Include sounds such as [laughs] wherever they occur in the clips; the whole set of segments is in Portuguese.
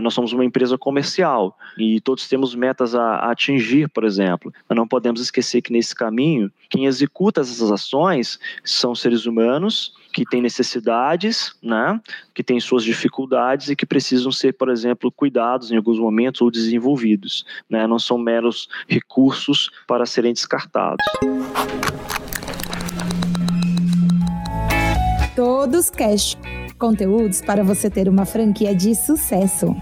Nós somos uma empresa comercial e todos temos metas a, a atingir, por exemplo. Mas não podemos esquecer que nesse caminho, quem executa essas ações são seres humanos que têm necessidades, né, que têm suas dificuldades e que precisam ser, por exemplo, cuidados em alguns momentos ou desenvolvidos. Né, não são meros recursos para serem descartados. Todos Cash conteúdos para você ter uma franquia de sucesso.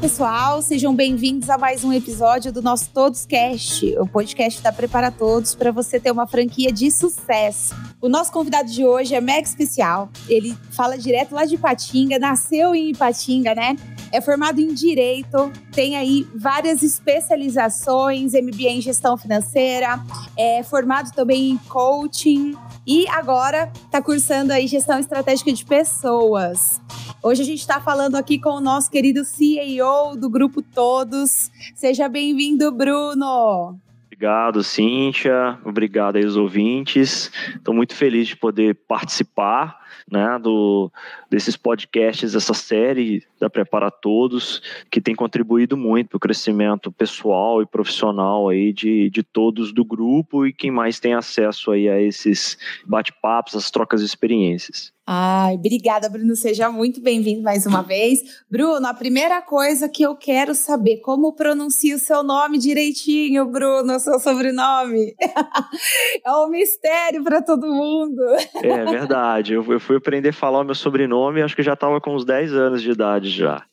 Pessoal, sejam bem-vindos a mais um episódio do nosso Todos Cast, o podcast da Prepara Todos para você ter uma franquia de sucesso. O nosso convidado de hoje é mega especial. Ele fala direto lá de Ipatinga, nasceu em Ipatinga, né? É formado em Direito, tem aí várias especializações, MBA em Gestão Financeira, é formado também em Coaching e agora está cursando aí Gestão Estratégica de Pessoas. Hoje a gente está falando aqui com o nosso querido CEO do Grupo Todos. Seja bem-vindo, Bruno! Obrigado, Cíntia. Obrigado aí aos ouvintes. Estou muito feliz de poder participar né, do, desses podcasts, dessa série da Prepara Todos, que tem contribuído muito para o crescimento pessoal e profissional aí de, de todos do grupo e quem mais tem acesso aí a esses bate-papos, as trocas de experiências. Ai, obrigada, Bruno. Seja muito bem-vindo mais uma vez. Bruno, a primeira coisa que eu quero saber, como pronuncia o seu nome direitinho, Bruno, o seu sobrenome? [laughs] é um mistério para todo mundo. É verdade. Eu, eu fui aprender a falar o meu sobrenome, acho que já estava com uns 10 anos de idade já.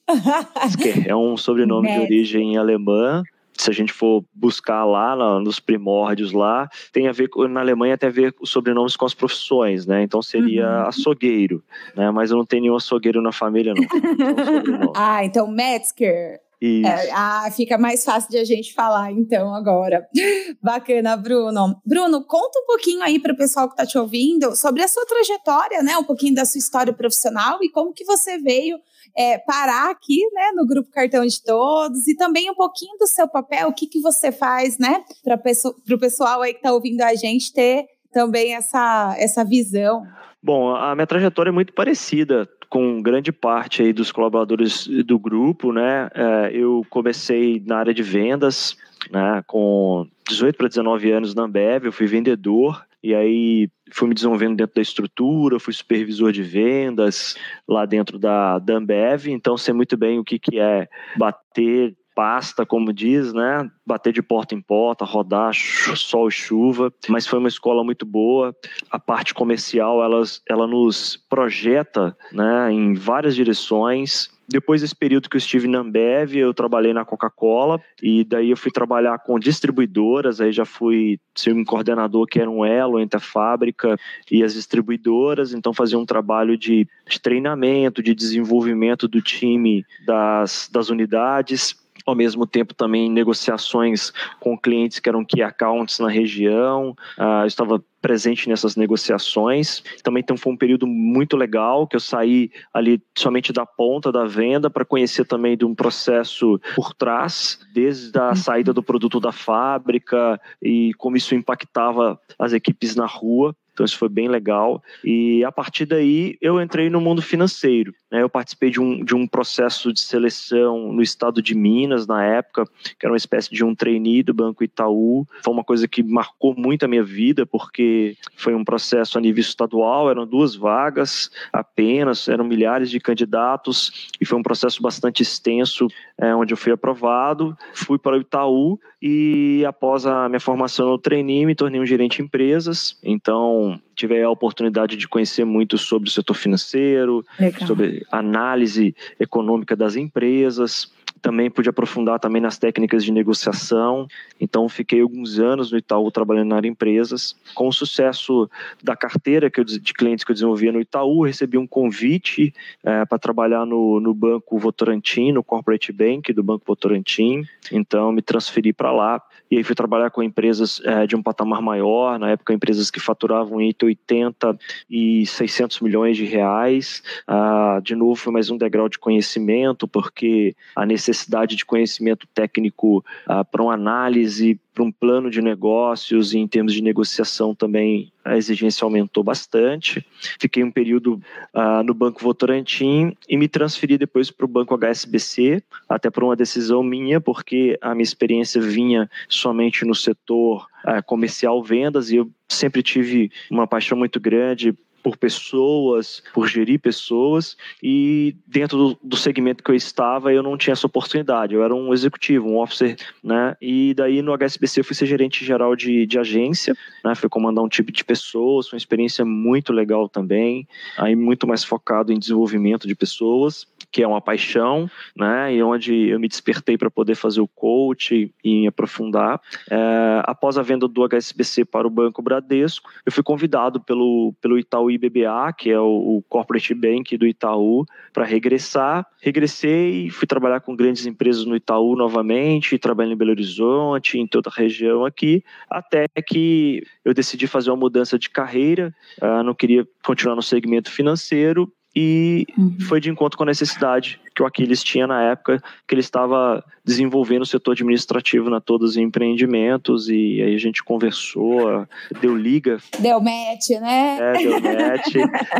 é um sobrenome de [laughs] origem alemã, se a gente for buscar lá nos primórdios lá, tem a ver na Alemanha tem a ver os sobrenomes com as profissões, né? Então seria uhum. açougueiro, né? Mas eu não tenho nenhum açougueiro na família não. [laughs] ah, então Metzger. É, ah, fica mais fácil de a gente falar então agora. [laughs] Bacana, Bruno. Bruno, conta um pouquinho aí para o pessoal que está te ouvindo sobre a sua trajetória, né? Um pouquinho da sua história profissional e como que você veio é, parar aqui, né, no grupo Cartão de Todos e também um pouquinho do seu papel, o que, que você faz, né, para o pessoal aí que está ouvindo a gente ter também essa, essa visão. Bom, a minha trajetória é muito parecida com grande parte aí dos colaboradores do grupo, né? É, eu comecei na área de vendas, né? Com 18 para 19 anos na Ambev, eu fui vendedor e aí fui me desenvolvendo dentro da estrutura, fui supervisor de vendas lá dentro da, da Ambev, então sei muito bem o que, que é bater pasta, como diz, né? Bater de porta em porta, rodar sol e chuva, mas foi uma escola muito boa. A parte comercial, elas, ela nos projeta, né, em várias direções. Depois desse período que eu estive na Ambev, eu trabalhei na Coca-Cola e daí eu fui trabalhar com distribuidoras, aí já fui ser um coordenador que era um elo entre a fábrica e as distribuidoras, então fazia um trabalho de, treinamento, de desenvolvimento do time das, das unidades ao mesmo tempo também negociações com clientes que eram key accounts na região. Uh, eu estava presente nessas negociações. Também então, foi um período muito legal que eu saí ali somente da ponta da venda para conhecer também de um processo por trás, desde a uhum. saída do produto da fábrica e como isso impactava as equipes na rua. Então isso foi bem legal. E a partir daí eu entrei no mundo financeiro. Né? Eu participei de um, de um processo de seleção no estado de Minas na época, que era uma espécie de um trainee do Banco Itaú. Foi uma coisa que marcou muito a minha vida, porque foi um processo a nível estadual, eram duas vagas apenas, eram milhares de candidatos, e foi um processo bastante extenso, é, onde eu fui aprovado. Fui para o Itaú e após a minha formação no trainee, me tornei um gerente de empresas. Então, home tive a oportunidade de conhecer muito sobre o setor financeiro, Legal. sobre análise econômica das empresas, também pude aprofundar também nas técnicas de negociação. Então, fiquei alguns anos no Itaú trabalhando na área empresas. Com o sucesso da carteira que eu, de clientes que eu desenvolvia no Itaú, recebi um convite é, para trabalhar no, no Banco Votorantim, no Corporate Bank do Banco Votorantim. Então, me transferi para lá e aí fui trabalhar com empresas é, de um patamar maior, na época empresas que faturavam entre 80 e 600 milhões de reais. Ah, de novo, foi mais um degrau de conhecimento, porque a necessidade de conhecimento técnico uh, para uma análise, para um plano de negócios e em termos de negociação também a exigência aumentou bastante. Fiquei um período uh, no Banco Votorantim e me transferi depois para o Banco HSBC, até por uma decisão minha, porque a minha experiência vinha somente no setor uh, comercial vendas e eu sempre tive uma paixão muito grande por pessoas, por gerir pessoas, e dentro do, do, segmento que eu estava, eu não tinha essa oportunidade. Eu era um executivo, um officer, né? E daí no HSBC eu fui ser gerente geral de, de agência, né? Fui comandar um tipo de pessoas, uma experiência muito legal também, aí muito mais focado em desenvolvimento de pessoas que é uma paixão, né? E onde eu me despertei para poder fazer o coach e aprofundar. É, após a venda do HSBC para o Banco Bradesco, eu fui convidado pelo, pelo Itaú IBBA, que é o, o Corporate Bank do Itaú, para regressar. Regressei, fui trabalhar com grandes empresas no Itaú novamente, trabalhei em Belo Horizonte, em toda a região aqui, até que eu decidi fazer uma mudança de carreira, uh, não queria continuar no segmento financeiro e uhum. foi de encontro com a necessidade que o Aquiles tinha na época, que ele estava desenvolvendo o setor administrativo na todos os empreendimentos e aí a gente conversou, deu liga. Deu match, né? É, deu match.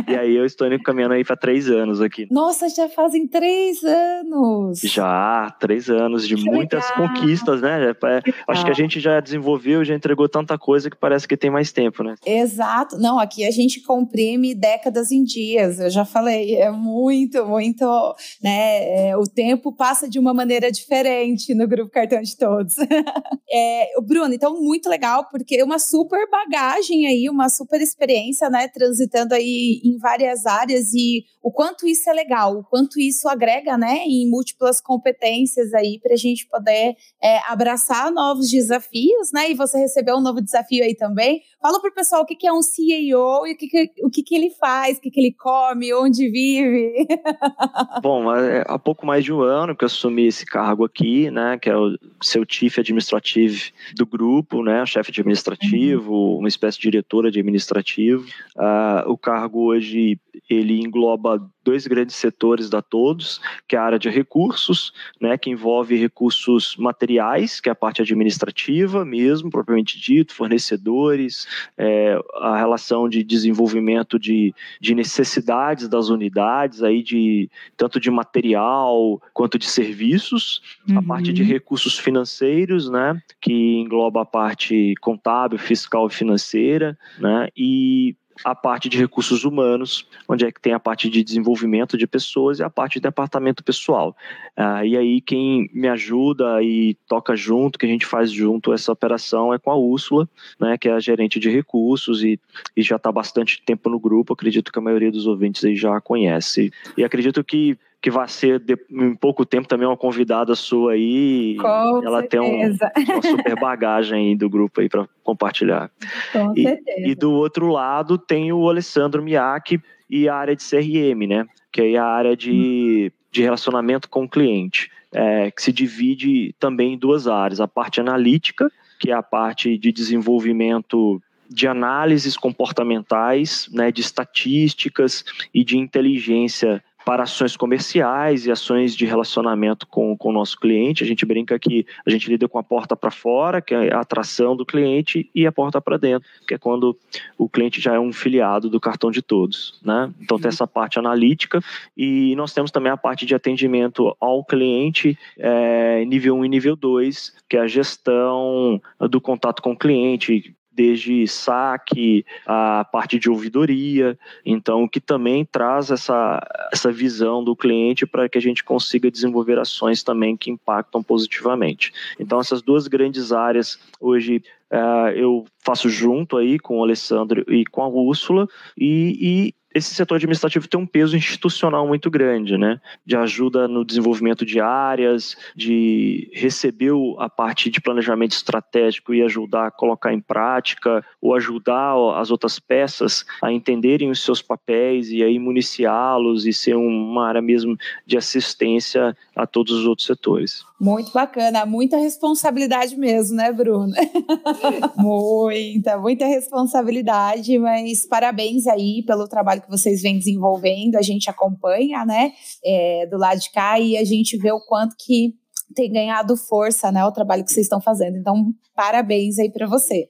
e aí eu estou indo caminhando aí para três anos aqui. Nossa, já fazem três anos! Já, três anos de que muitas legal. conquistas, né? É, acho que a gente já desenvolveu, já entregou tanta coisa que parece que tem mais tempo, né? Exato. Não, aqui a gente comprime décadas em dias. Eu já falei, é muito, muito, né? É, o tempo passa de uma maneira diferente no grupo Cartão de Todos. [laughs] é, Bruno, então muito legal, porque é uma super bagagem aí, uma super experiência, né? Transitando aí em várias áreas e o quanto isso é legal, o quanto isso agrega, né? Em múltiplas competências aí para a gente poder é, abraçar novos desafios, né? E você recebeu um novo desafio aí também. Fala para o pessoal o que, que é um CEO e o que, que, o que, que ele faz, o que, que ele come, onde vive. [laughs] Bom, é, há pouco mais de um ano que eu assumi esse cargo aqui, né, que é o seu chief administrativo do grupo, né, chefe administrativo, uhum. uma espécie de diretora de administrativo. Uh, o cargo hoje ele engloba dois grandes setores da Todos, que é a área de recursos, né, que envolve recursos materiais, que é a parte administrativa mesmo, propriamente dito, fornecedores, é, a relação de desenvolvimento de, de necessidades das unidades, aí de tanto de material quanto de serviços, uhum. a parte de recursos financeiros, né, que engloba a parte contábil, fiscal e financeira, né, e a parte de recursos humanos, onde é que tem a parte de desenvolvimento de pessoas e a parte de departamento pessoal. Ah, e aí quem me ajuda e toca junto, que a gente faz junto essa operação é com a Úrsula, né, que é a gerente de recursos e, e já está bastante tempo no grupo, acredito que a maioria dos ouvintes aí já conhece. E acredito que que vai ser de, em pouco tempo também uma convidada sua aí. Com ela certeza. tem um, uma super bagagem do grupo aí para compartilhar. Com e, certeza. E do outro lado tem o Alessandro Miyake e a área de CRM, né? Que é a área de, de relacionamento com o cliente, é, que se divide também em duas áreas: a parte analítica, que é a parte de desenvolvimento de análises comportamentais, né, de estatísticas e de inteligência para ações comerciais e ações de relacionamento com, com o nosso cliente. A gente brinca que a gente lida com a porta para fora, que é a atração do cliente, e a porta para dentro, que é quando o cliente já é um filiado do cartão de todos. Né? Então tem essa parte analítica e nós temos também a parte de atendimento ao cliente é, nível 1 e nível 2, que é a gestão do contato com o cliente, desde saque, a parte de ouvidoria, então que também traz essa, essa visão do cliente para que a gente consiga desenvolver ações também que impactam positivamente. Então essas duas grandes áreas hoje Uh, eu faço junto aí com o Alessandro e com a Úrsula e, e esse setor administrativo tem um peso institucional muito grande, né? De ajuda no desenvolvimento de áreas, de receber a parte de planejamento estratégico e ajudar a colocar em prática, ou ajudar as outras peças a entenderem os seus papéis e aí municiá-los e ser uma área mesmo de assistência a todos os outros setores. Muito bacana, muita responsabilidade mesmo, né, Bruno? [laughs] muita, muita responsabilidade, mas parabéns aí pelo trabalho trabalho que vocês vêm desenvolvendo, a gente acompanha, né, é, do lado de cá e a gente vê o quanto que tem ganhado força, né, o trabalho que vocês estão fazendo. Então, parabéns aí para você.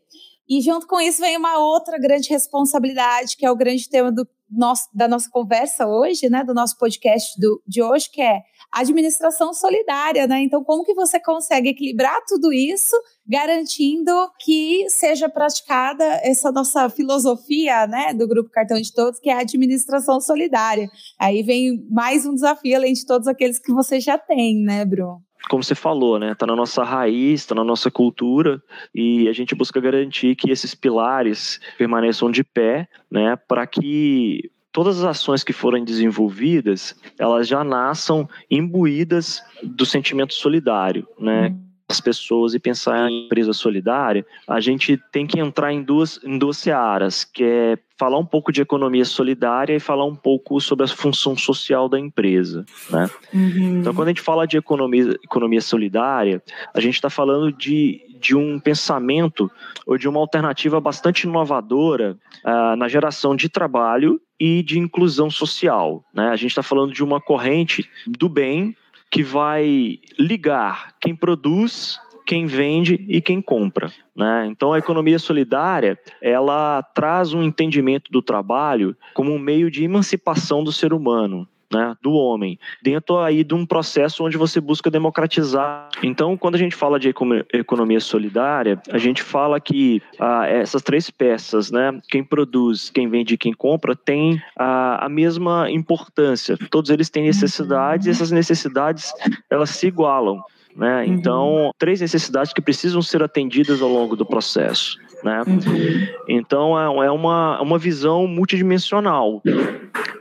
E junto com isso vem uma outra grande responsabilidade, que é o grande tema do nosso, da nossa conversa hoje, né, do nosso podcast do, de hoje, que é administração solidária, né? Então, como que você consegue equilibrar tudo isso, garantindo que seja praticada essa nossa filosofia, né, do Grupo Cartão de Todos, que é a administração solidária. Aí vem mais um desafio, além de todos aqueles que você já tem, né, Bruno? Como você falou, né? Está na nossa raiz, está na nossa cultura e a gente busca garantir que esses pilares permaneçam de pé, né? Para que todas as ações que forem desenvolvidas, elas já nasçam imbuídas do sentimento solidário, né? Uhum as pessoas e pensar em empresa solidária, a gente tem que entrar em duas, em duas searas, que é falar um pouco de economia solidária e falar um pouco sobre a função social da empresa. Né? Uhum. Então, quando a gente fala de economia, economia solidária, a gente está falando de, de um pensamento ou de uma alternativa bastante inovadora uh, na geração de trabalho e de inclusão social. Né? A gente está falando de uma corrente do bem que vai ligar quem produz, quem vende e quem compra. Né? Então, a economia solidária ela traz um entendimento do trabalho como um meio de emancipação do ser humano né, do homem, dentro aí de um processo onde você busca democratizar. Então, quando a gente fala de economia solidária, a gente fala que ah, essas três peças, né, quem produz, quem vende e quem compra, tem ah, a mesma importância. Todos eles têm necessidades e essas necessidades elas se igualam. Né? Uhum. Então, três necessidades que precisam ser atendidas ao longo do processo. Né? Uhum. Então, é, é uma, uma visão multidimensional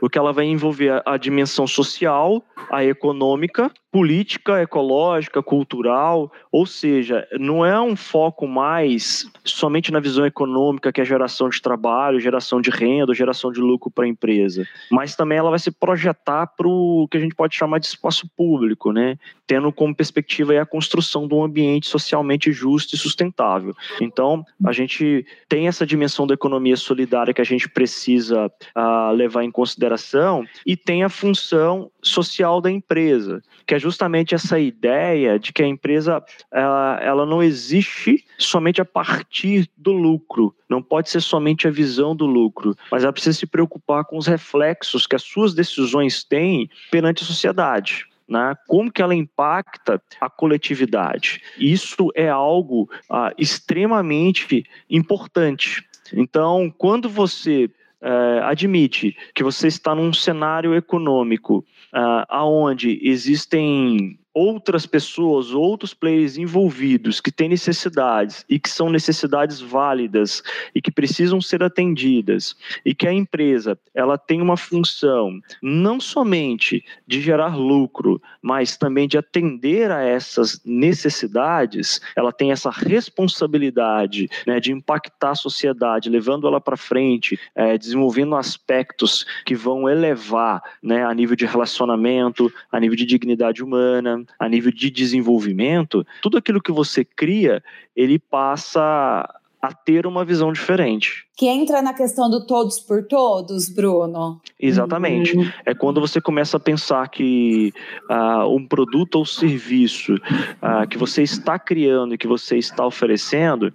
porque ela vai envolver a, dimensão social, a econômica, política, ecológica, cultural, ou seja, não é um foco mais somente na visão econômica, que é geração de trabalho, geração de renda, geração de lucro para a empresa, mas também ela vai se projetar para o que a gente pode chamar de espaço público, né? tendo como perspectiva a construção de um ambiente socialmente justo e sustentável. Então, a gente tem essa dimensão da economia solidária que a gente precisa uh, levar em consideração e tem a função social da empresa, que é justamente essa ideia de que a empresa ela, ela não existe somente a partir do lucro, não pode ser somente a visão do lucro, mas ela precisa se preocupar com os reflexos que as suas decisões têm perante a sociedade né? como que ela impacta a coletividade. Isso é algo ah, extremamente importante. Então, quando você eh, admite que você está num cenário econômico uh, aonde existem outras pessoas, outros players envolvidos que têm necessidades e que são necessidades válidas e que precisam ser atendidas e que a empresa ela tem uma função não somente de gerar lucro, mas também de atender a essas necessidades, ela tem essa responsabilidade né, de impactar a sociedade, levando ela para frente, é, desenvolvendo aspectos que vão elevar né, a nível de relacionamento, a nível de dignidade humana, a nível de desenvolvimento, tudo aquilo que você cria, ele passa a ter uma visão diferente. Que entra na questão do todos por todos, Bruno. Exatamente. Uhum. É quando você começa a pensar que uh, um produto ou serviço uh, que você está criando e que você está oferecendo,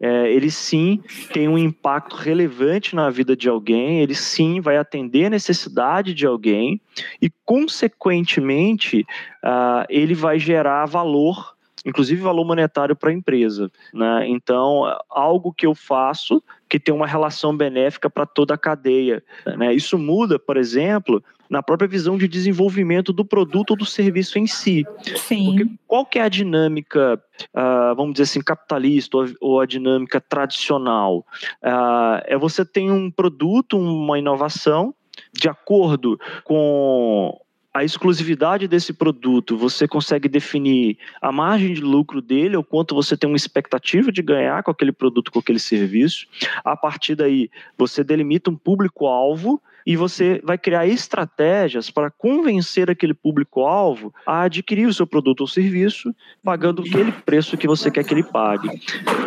é, ele sim tem um impacto relevante na vida de alguém, ele sim vai atender a necessidade de alguém e, consequentemente, uh, ele vai gerar valor inclusive valor monetário para a empresa. Né? Então, algo que eu faço que tem uma relação benéfica para toda a cadeia. Né? Isso muda, por exemplo, na própria visão de desenvolvimento do produto ou do serviço em si. Sim. Porque qual que é a dinâmica, uh, vamos dizer assim, capitalista ou, ou a dinâmica tradicional? Uh, é você tem um produto, uma inovação, de acordo com a exclusividade desse produto, você consegue definir a margem de lucro dele, ou quanto você tem uma expectativa de ganhar com aquele produto, com aquele serviço. A partir daí, você delimita um público-alvo e você vai criar estratégias para convencer aquele público-alvo a adquirir o seu produto ou serviço, pagando aquele preço que você quer que ele pague.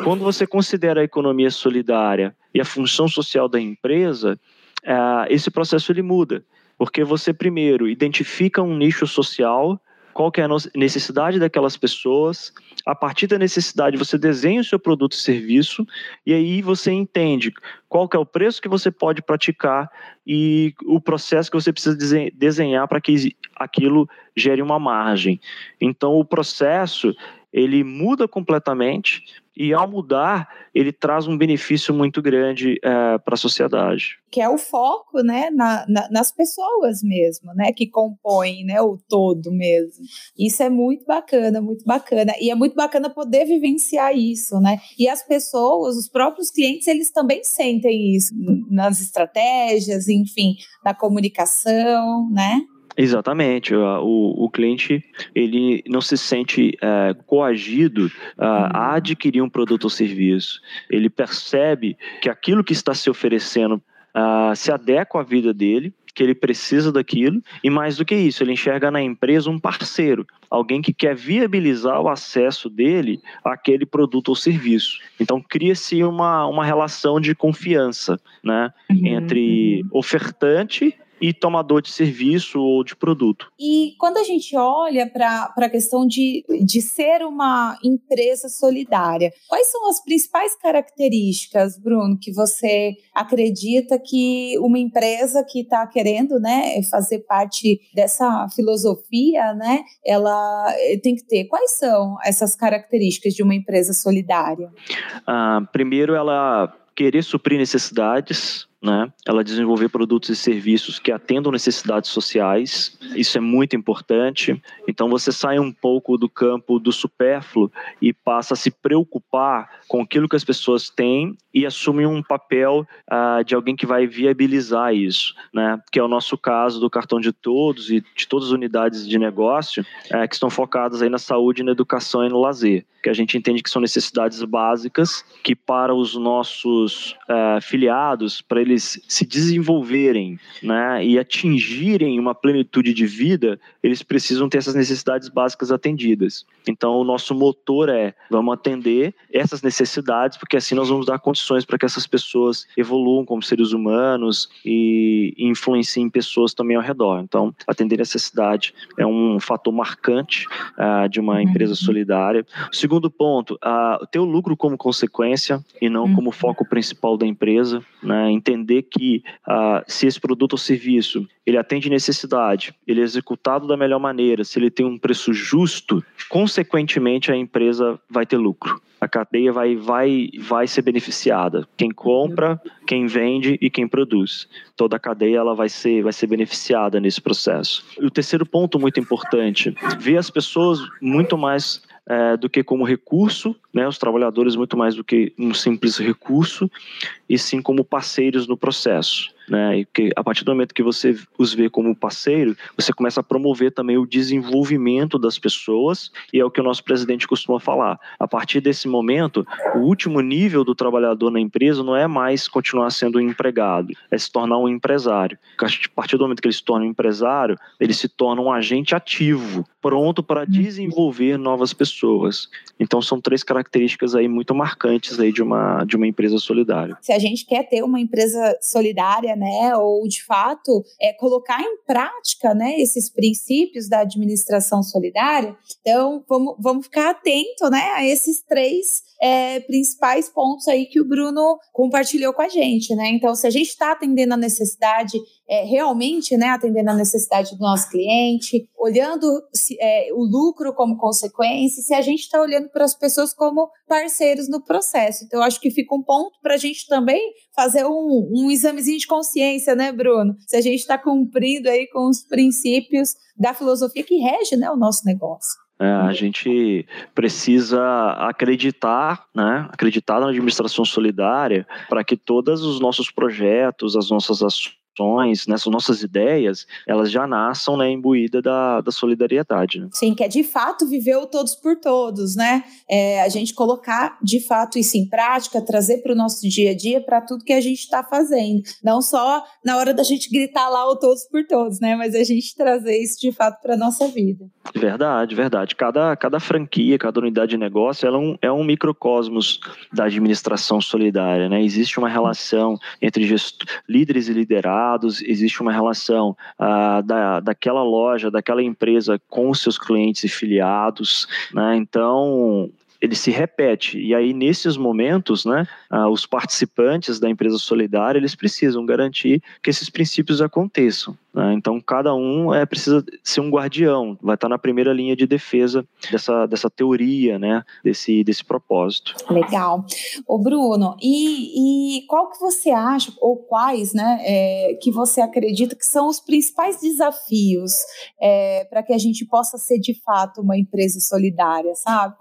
Quando você considera a economia solidária e a função social da empresa, uh, esse processo ele muda, porque você primeiro identifica um nicho social, qual que é a necessidade daquelas pessoas, a partir da necessidade você desenha o seu produto e serviço e aí você entende qual que é o preço que você pode praticar e o processo que você precisa desenhar para que aquilo gere uma margem. Então o processo ele muda completamente e ao mudar ele traz um benefício muito grande é, para a sociedade. Que é o foco, né, na, na, nas pessoas mesmo, né, que compõem, né, o todo mesmo. Isso é muito bacana, muito bacana e é muito bacana poder vivenciar isso, né? E as pessoas, os próprios clientes, eles também sentem isso nas estratégias, enfim, na comunicação, né? Exatamente. O, o cliente ele não se sente é, coagido a adquirir um produto ou serviço. Ele percebe que aquilo que está se oferecendo se adequa à vida dele, que ele precisa daquilo, e mais do que isso, ele enxerga na empresa um parceiro, alguém que quer viabilizar o acesso dele àquele produto ou serviço. Então cria-se uma, uma relação de confiança né, uhum. entre ofertante e tomador de serviço ou de produto. E quando a gente olha para a questão de, de ser uma empresa solidária, quais são as principais características, Bruno, que você acredita que uma empresa que está querendo né, fazer parte dessa filosofia, né, ela eh, tem que ter? Quais são essas características de uma empresa solidária? Ah, primeiro, ela querer suprir necessidades né? Ela desenvolver produtos e serviços que atendam necessidades sociais. Isso é muito importante. Então você sai um pouco do campo do supérfluo e passa a se preocupar com aquilo que as pessoas têm e assume um papel uh, de alguém que vai viabilizar isso, né? Que é o nosso caso do cartão de todos e de todas as unidades de negócio uh, que estão focadas aí na saúde, na educação e no lazer, que a gente entende que são necessidades básicas que para os nossos uh, filiados, para eles se desenvolverem né, e atingirem uma plenitude de vida, eles precisam ter essas necessidades básicas atendidas. Então, o nosso motor é: vamos atender essas necessidades, porque assim nós vamos dar condições para que essas pessoas evoluam como seres humanos e influenciem pessoas também ao redor. Então, atender necessidade é um fator marcante uh, de uma uhum. empresa solidária. Segundo ponto, uh, ter o lucro como consequência e não uhum. como foco principal da empresa. Né? Entender que uh, se esse produto ou serviço ele atende necessidade, ele é executado da melhor maneira, se ele tem um preço justo, consequentemente a empresa vai ter lucro. A cadeia vai, vai, vai ser beneficiada. Quem compra, quem vende e quem produz. Toda a cadeia ela vai ser, vai ser beneficiada nesse processo. E o terceiro ponto muito importante, ver as pessoas muito mais é, do que como recurso, né, os trabalhadores muito mais do que um simples recurso, e sim como parceiros no processo né? E que a partir do momento que você os vê como parceiro, você começa a promover também o desenvolvimento das pessoas, e é o que o nosso presidente costuma falar. A partir desse momento, o último nível do trabalhador na empresa não é mais continuar sendo um empregado, é se tornar um empresário. A partir do momento que ele se torna um empresário, ele se torna um agente ativo, pronto para uhum. desenvolver novas pessoas. Então são três características aí muito marcantes aí de uma de uma empresa solidária. Se a gente quer ter uma empresa solidária, né, ou de fato é, colocar em prática, né, esses princípios da administração solidária. Então, vamos, vamos ficar atento, né, a esses três é, principais pontos aí que o Bruno compartilhou com a gente, né? Então, se a gente está atendendo a necessidade, é, realmente, né, atendendo a necessidade do nosso cliente, olhando se, é, o lucro como consequência, se a gente está olhando para as pessoas como parceiros no processo. Então, acho que fica um ponto para a gente também fazer um, um examezinho de consciência, né, Bruno? Se a gente está cumprindo aí com os princípios da filosofia que rege né, o nosso negócio. É, a gente precisa acreditar, né, acreditar na administração solidária para que todos os nossos projetos, as nossas ações, nessas nossas ideias, elas já nasçam né, imbuída da, da solidariedade. Né? Sim, que é de fato viver o todos por todos, né? É, a gente colocar de fato isso em prática, trazer para o nosso dia a dia, para tudo que a gente está fazendo. Não só na hora da gente gritar lá o todos por todos, né? Mas a gente trazer isso de fato para a nossa vida. Verdade, verdade. Cada, cada franquia, cada unidade de negócio, ela é um, é um microcosmos da administração solidária, né? Existe uma relação entre líderes e liderados, existe uma relação ah, da, daquela loja, daquela empresa com os seus clientes e filiados, né? Então, ele se repete. E aí, nesses momentos, né, ah, os participantes da empresa solidária, eles precisam garantir que esses princípios aconteçam. Né? Então, cada um é, precisa ser um guardião, vai estar na primeira linha de defesa dessa, dessa teoria, né, desse, desse propósito. Legal. Ô Bruno, e, e qual que você acha, ou quais, né, é, que você acredita que são os principais desafios é, para que a gente possa ser, de fato, uma empresa solidária, sabe?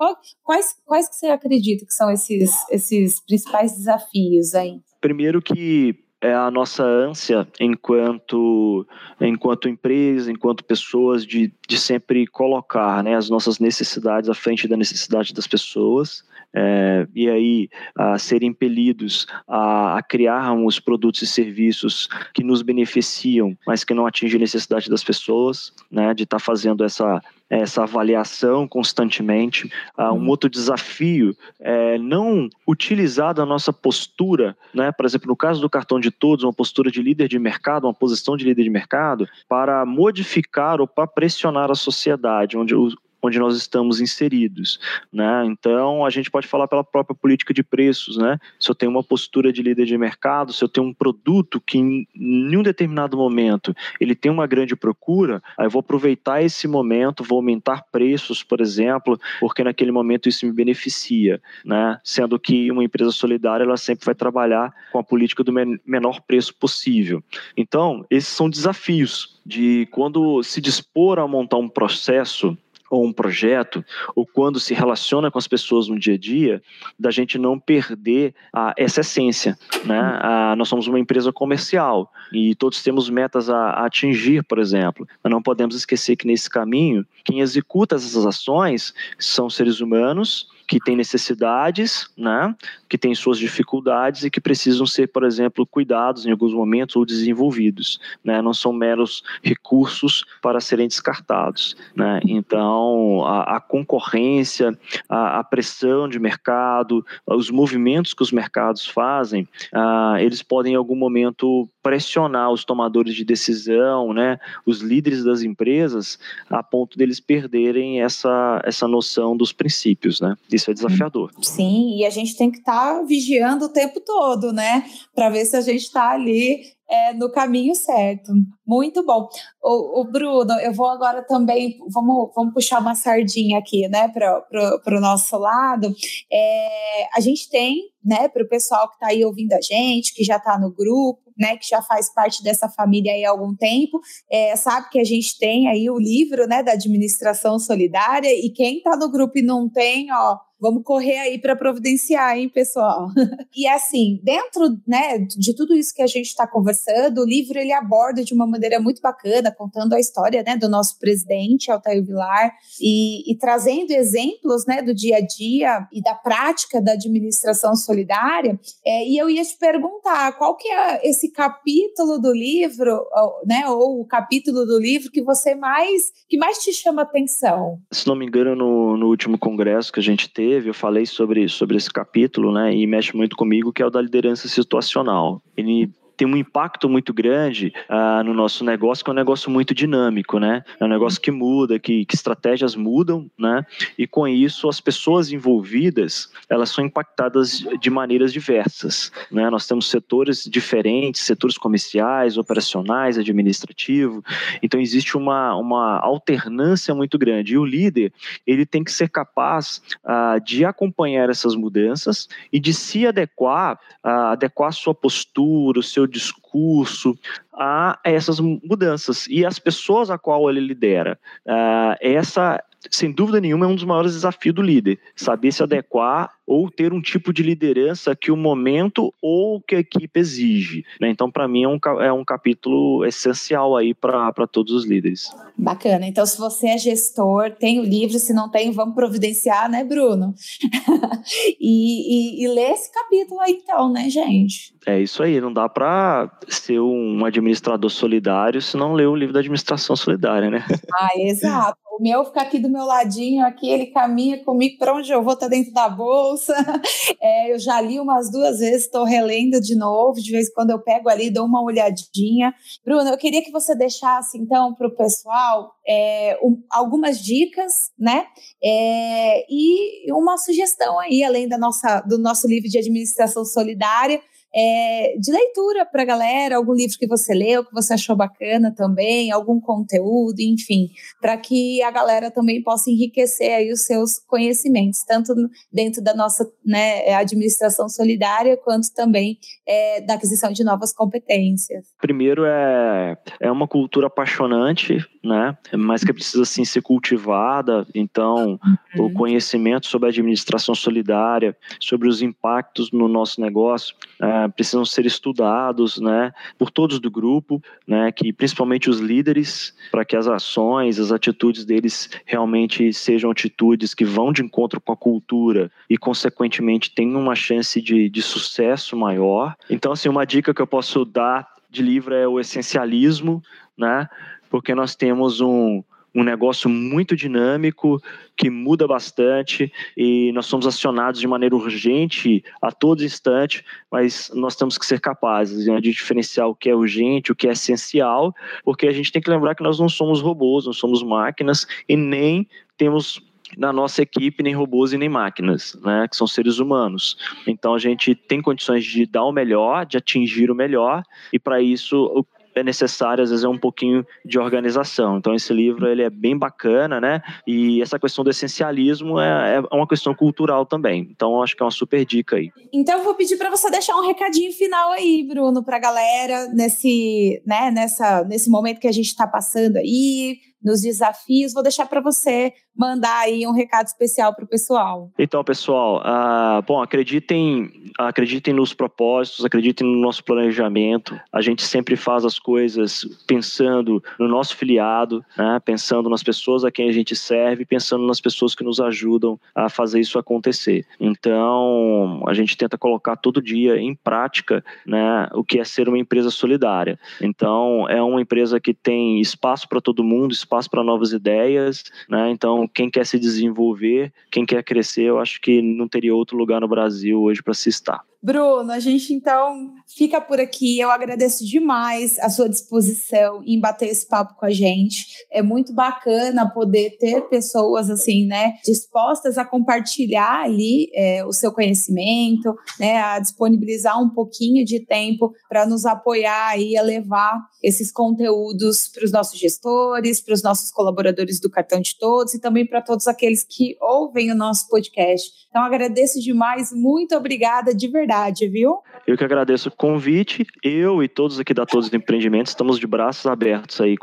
Quais, quais que você acredita que são esses, esses principais desafios aí? Primeiro que é a nossa ânsia enquanto enquanto empresa, enquanto pessoas de, de sempre colocar né, as nossas necessidades à frente da necessidade das pessoas é, e aí a serem impelidos a, a criarmos produtos e serviços que nos beneficiam, mas que não atingem a necessidade das pessoas, né, de estar tá fazendo essa essa avaliação constantemente. Uh, um uhum. outro desafio é não utilizar da nossa postura, né, por exemplo, no caso do cartão de todos, uma postura de líder de mercado, uma posição de líder de mercado, para modificar ou para pressionar a sociedade, onde o, onde nós estamos inseridos, né? Então a gente pode falar pela própria política de preços, né? Se eu tenho uma postura de líder de mercado, se eu tenho um produto que em, em um determinado momento ele tem uma grande procura, aí eu vou aproveitar esse momento, vou aumentar preços, por exemplo, porque naquele momento isso me beneficia, né? Sendo que uma empresa solidária ela sempre vai trabalhar com a política do menor preço possível. Então esses são desafios de quando se dispor a montar um processo ou um projeto, ou quando se relaciona com as pessoas no dia a dia, da gente não perder a, essa essência. Né? A, nós somos uma empresa comercial e todos temos metas a, a, atingir, por exemplo. Mas não podemos esquecer que nesse caminho, quem executa essas ações são seres humanos que têm necessidades, né, que têm suas dificuldades e que precisam ser, por exemplo, cuidados em alguns momentos ou desenvolvidos. Né, não são meros recursos para serem descartados. Né. Então, a, a concorrência, a, a, pressão de mercado, os movimentos que os mercados fazem, ah, eles podem em algum momento pressionar os tomadores de decisão, né, os líderes das empresas, a ponto deles perderem essa, essa noção dos princípios, né? Isso é desafiador. Sim, e a gente tem que estar tá vigiando o tempo todo, né? Para ver se a gente está ali é, no caminho certo. Muito bom. O, o, Bruno, eu vou agora também, vamos, vamos puxar uma sardinha aqui, né, para o nosso lado. É, a gente tem, né, para o pessoal que está aí ouvindo a gente, que já está no grupo, né, que já faz parte dessa família aí há algum tempo, é, sabe que a gente tem aí o livro, né, da administração solidária, e quem está no grupo e não tem, ó, Vamos correr aí para providenciar, hein, pessoal? [laughs] e assim, dentro né, de tudo isso que a gente está conversando, o livro ele aborda de uma maneira muito bacana, contando a história né, do nosso presidente, Altair Vilar, e, e trazendo exemplos né, do dia a dia e da prática da administração solidária. É, e eu ia te perguntar, qual que é esse capítulo do livro, né, ou o capítulo do livro que você mais, que mais te chama atenção? Se não me engano, no, no último congresso que a gente teve, teve, eu falei sobre, sobre esse capítulo, né, e mexe muito comigo, que é o da liderança situacional. Ele tem um impacto muito grande uh, no nosso negócio, que é um negócio muito dinâmico, né? É um negócio que muda, que, que estratégias mudam, né? E com isso, as pessoas envolvidas, elas são impactadas de maneiras diversas, né? Nós temos setores diferentes, setores comerciais, operacionais, administrativo, então existe uma, uma alternância muito grande. E o líder, ele tem que ser capaz uh, de acompanhar essas mudanças e de se adequar, uh, adequar a sua postura, o seu seu discurso a essas mudanças e as pessoas a qual ele lidera. Uh, essa sem dúvida nenhuma, é um dos maiores desafios do líder. Saber se adequar ou ter um tipo de liderança que o momento ou que a equipe exige. Né? Então, para mim, é um, é um capítulo essencial aí para todos os líderes. Bacana. Então, se você é gestor, tem o livro, se não tem, vamos providenciar, né, Bruno? [laughs] e, e, e ler esse capítulo aí, então, né, gente? É isso aí, não dá para ser um administrador solidário se não ler o livro da administração solidária, né? [laughs] Ah, exato. O meu fica aqui do meu ladinho, aqui ele caminha comigo para onde eu vou, tá dentro da bolsa. [laughs] É, eu já li umas duas vezes, estou relendo de novo, de vez em quando eu pego ali, dou uma olhadinha. Bruno, eu queria que você deixasse então para o pessoal é, um, algumas dicas, né? É, e uma sugestão aí, além da nossa, do nosso livro de administração solidária é, de leitura para a galera, algum livro que você leu, que você achou bacana também, algum conteúdo, enfim, para que a galera também possa enriquecer aí os seus conhecimentos, tanto dentro da nossa né, administração solidária, quanto também é, da aquisição de novas competências. Primeiro é, é uma cultura apaixonante, né? Mas que precisa sim ser cultivada. Então, uhum. o conhecimento sobre a administração solidária, sobre os impactos no nosso negócio, é, precisam ser estudados, né? Por todos do grupo, né? Que principalmente os líderes, para que as ações, as atitudes deles realmente sejam atitudes que vão de encontro com a cultura e, consequentemente, tenham uma chance de, de sucesso maior. Então, assim, uma dica que eu posso dar de livro é o essencialismo, né? porque nós temos um, um negócio muito dinâmico, que muda bastante e nós somos acionados de maneira urgente a todo instante, mas nós temos que ser capazes né, de diferenciar o que é urgente, o que é essencial, porque a gente tem que lembrar que nós não somos robôs, não somos máquinas e nem temos na nossa equipe nem robôs e nem máquinas, né, que são seres humanos. Então a gente tem condições de dar o melhor, de atingir o melhor, e para isso é necessário, às vezes, é um pouquinho de organização. Então, esse livro ele é bem bacana, né? E essa questão do essencialismo é, é uma questão cultural também. Então, acho que é uma super dica aí. Então, eu vou pedir para você deixar um recadinho final aí, Bruno, para a galera, nesse, né, nessa, nesse momento que a gente está passando aí, nos desafios. Vou deixar para você mandar aí um recado especial para o pessoal. Então, pessoal, uh, bom, acreditem, acreditem nos propósitos, acreditem no nosso planejamento. A gente sempre faz as coisas pensando no nosso filiado, né, pensando nas pessoas a quem a gente serve, pensando nas pessoas que nos ajudam a fazer isso acontecer. Então, a gente tenta colocar todo dia em prática né, o que é ser uma empresa solidária. Então, é uma empresa que tem espaço para todo mundo, espaço para novas ideias, né? Então, quem quer se desenvolver, quem quer crescer, eu acho que não teria outro lugar no Brasil hoje para se estar. Bruno, a gente então fica por aqui. Eu agradeço demais a sua disposição em bater esse papo com a gente. É muito bacana poder ter pessoas assim, né, dispostas a compartilhar ali é, o seu conhecimento, né, a disponibilizar um pouquinho de tempo para nos apoiar e a levar esses conteúdos para os nossos gestores, para os nossos colaboradores do Cartão de Todos e também para todos aqueles que ouvem o nosso podcast. Então agradeço demais, muito obrigada de verdade oportunidade, viu? Eu que agradeço o convite. Eu e todos aqui da Todos os Empreendimentos estamos de braços abertos aí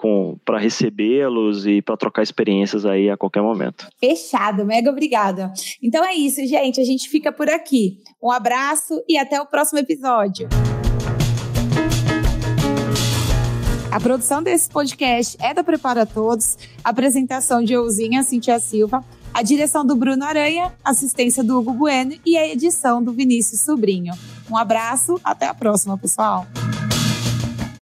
para recebê-los e para trocar experiências aí a qualquer momento. Fechado, mega obrigada. Então é isso, gente. A gente fica por aqui. Um abraço e até o próximo episódio. A produção desse podcast é da Prepara Todos, apresentação de Euzinha Cintia Silva a direção do Bruno Aranha, assistência do Hugo Bueno e a edição do Vinícius Sobrinho. Um abraço, até a próxima, pessoal!